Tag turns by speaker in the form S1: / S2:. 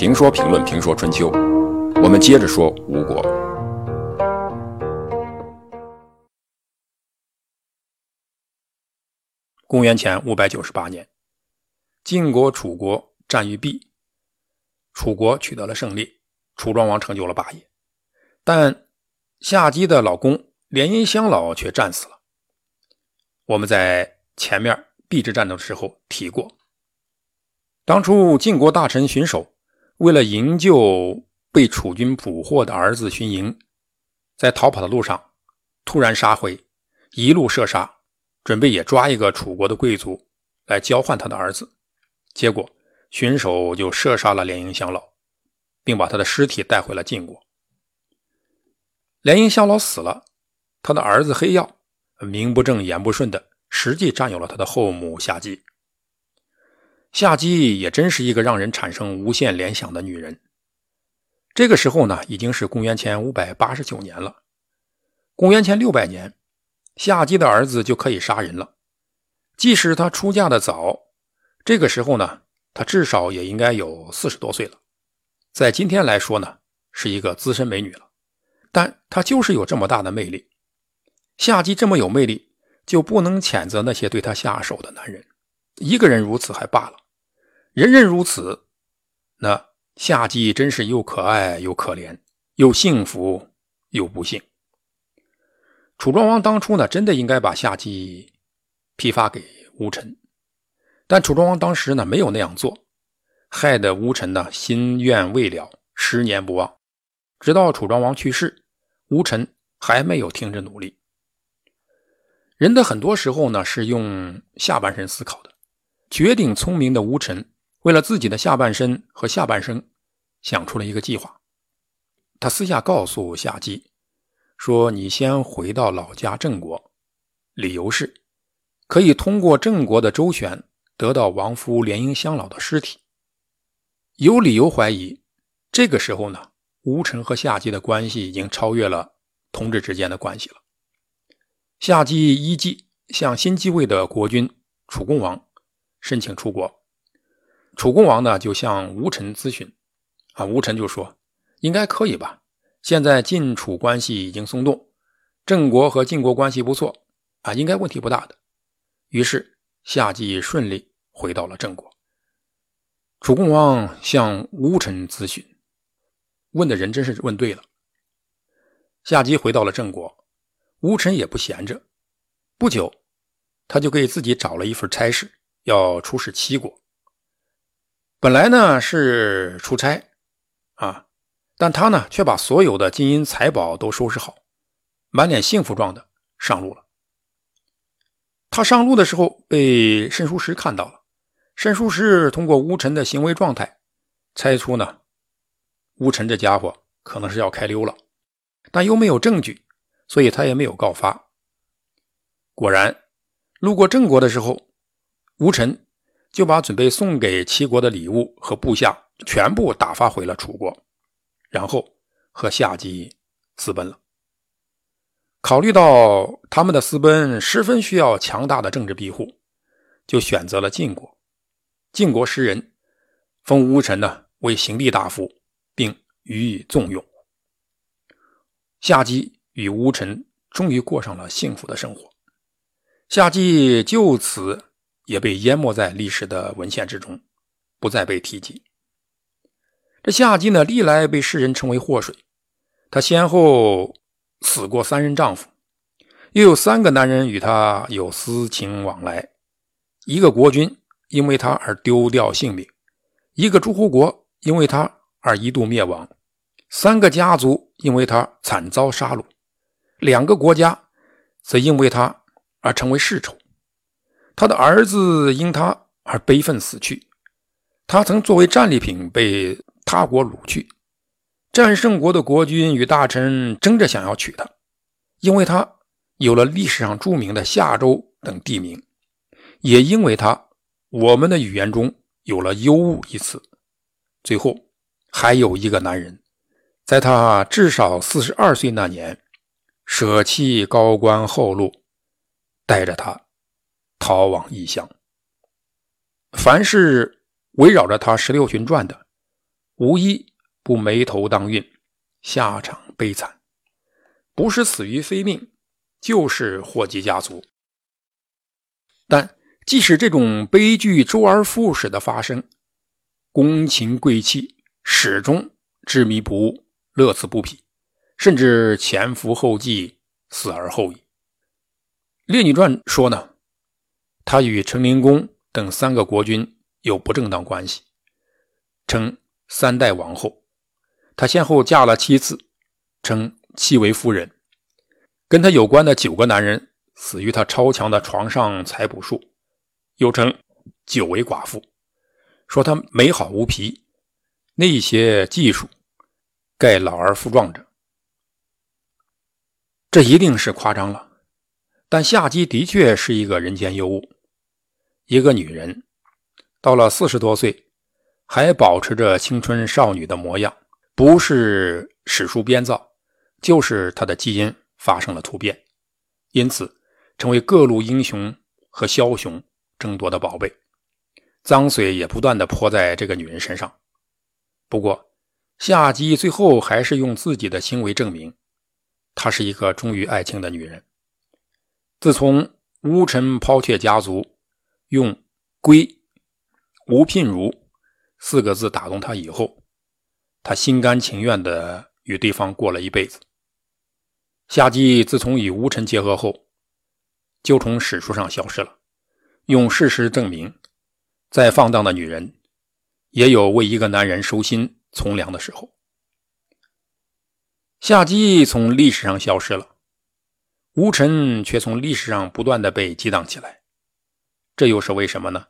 S1: 评说评论评说春秋，我们接着说吴国。
S2: 公元前五百九十八年，晋国、楚国战于毕，楚国取得了胜利，楚庄王成就了霸业，但夏姬的老公连阴乡老却战死了。我们在前面毕之战斗的时候提过，当初晋国大臣荀守。为了营救被楚军捕获的儿子荀盈，在逃跑的路上突然杀回，一路射杀，准备也抓一个楚国的贵族来交换他的儿子。结果荀守就射杀了连营乡老，并把他的尸体带回了晋国。连营乡老死了，他的儿子黑曜名不正言不顺的，实际占有了他的后母夏姬。夏姬也真是一个让人产生无限联想的女人。这个时候呢，已经是公元前五百八十九年了。公元前六百年，夏姬的儿子就可以杀人了。即使她出嫁的早，这个时候呢，她至少也应该有四十多岁了。在今天来说呢，是一个资深美女了。但她就是有这么大的魅力。夏姬这么有魅力，就不能谴责那些对她下手的男人。一个人如此还罢了。人人如此，那夏姬真是又可爱又可怜，又幸福又不幸。楚庄王当初呢，真的应该把夏姬批发给吴臣，但楚庄王当时呢没有那样做，害得吴臣呢心愿未了，十年不忘。直到楚庄王去世，吴臣还没有停止努力。人的很多时候呢是用下半身思考的，绝顶聪明的吴臣。为了自己的下半身和下半生，想出了一个计划。他私下告诉夏姬说：“你先回到老家郑国，理由是可以通过郑国的周旋得到亡夫连营乡老的尸体。”有理由怀疑，这个时候呢，吴臣和夏姬的关系已经超越了同志之间的关系了。夏姬依计向新继位的国君楚共王申请出国。楚共王呢，就向吴臣咨询，啊，吴臣就说应该可以吧。现在晋楚关系已经松动，郑国和晋国关系不错，啊，应该问题不大的。于是夏季顺利回到了郑国。楚共王向吴臣咨询，问的人真是问对了。夏姬回到了郑国，吴臣也不闲着，不久他就给自己找了一份差事，要出使齐国。本来呢是出差，啊，但他呢却把所有的金银财宝都收拾好，满脸幸福状的上路了。他上路的时候被申叔时看到了，申叔时通过乌臣的行为状态，猜出呢，乌臣这家伙可能是要开溜了，但又没有证据，所以他也没有告发。果然，路过郑国的时候，乌尘。就把准备送给齐国的礼物和部下全部打发回了楚国，然后和夏姬私奔了。考虑到他们的私奔十分需要强大的政治庇护，就选择了晋国。晋国诗人封乌臣呢为行帝大夫，并予以重用。夏姬与乌臣终于过上了幸福的生活。夏姬就此。也被淹没在历史的文献之中，不再被提及。这夏姬呢，历来被世人称为祸水。她先后死过三任丈夫，又有三个男人与她有私情往来。一个国君因为她而丢掉性命，一个诸侯国因为她而一度灭亡，三个家族因为她惨遭杀戮，两个国家则因为她而成为世仇。他的儿子因他而悲愤死去，他曾作为战利品被他国掳去。战胜国的国君与大臣争着想要娶她，因为他有了历史上著名的夏州等地名，也因为他我们的语言中有了忧物一词。最后，还有一个男人，在他至少四十二岁那年，舍弃高官厚禄，带着他。逃往异乡。凡是围绕着他十六旬转的，无一不眉头当运，下场悲惨，不是死于非命，就是祸及家族。但即使这种悲剧周而复始的发生，宫廷贵戚始终执迷不悟，乐此不疲，甚至前赴后继，死而后已。《列女传》说呢，他与成灵公等三个国君有不正当关系，称三代王后。他先后嫁了七次，称七为夫人。跟他有关的九个男人死于他超强的床上采补术，又称九为寡妇。说他美好无皮，那些技术，盖老而复壮者。这一定是夸张了，但夏姬的确是一个人间尤物。一个女人到了四十多岁，还保持着青春少女的模样，不是史书编造，就是她的基因发生了突变，因此成为各路英雄和枭雄争夺的宝贝。脏水也不断的泼在这个女人身上，不过夏姬最后还是用自己的行为证明，她是一个忠于爱情的女人。自从乌臣抛却家族，用“归吴聘如”四个字打动他以后，他心甘情愿的与对方过了一辈子。夏姬自从与吴臣结合后，就从史书上消失了，用事实证明。再放荡的女人，也有为一个男人收心从良的时候。夏姬从历史上消失了，吴臣却从历史上不断的被激荡起来，这又是为什么呢？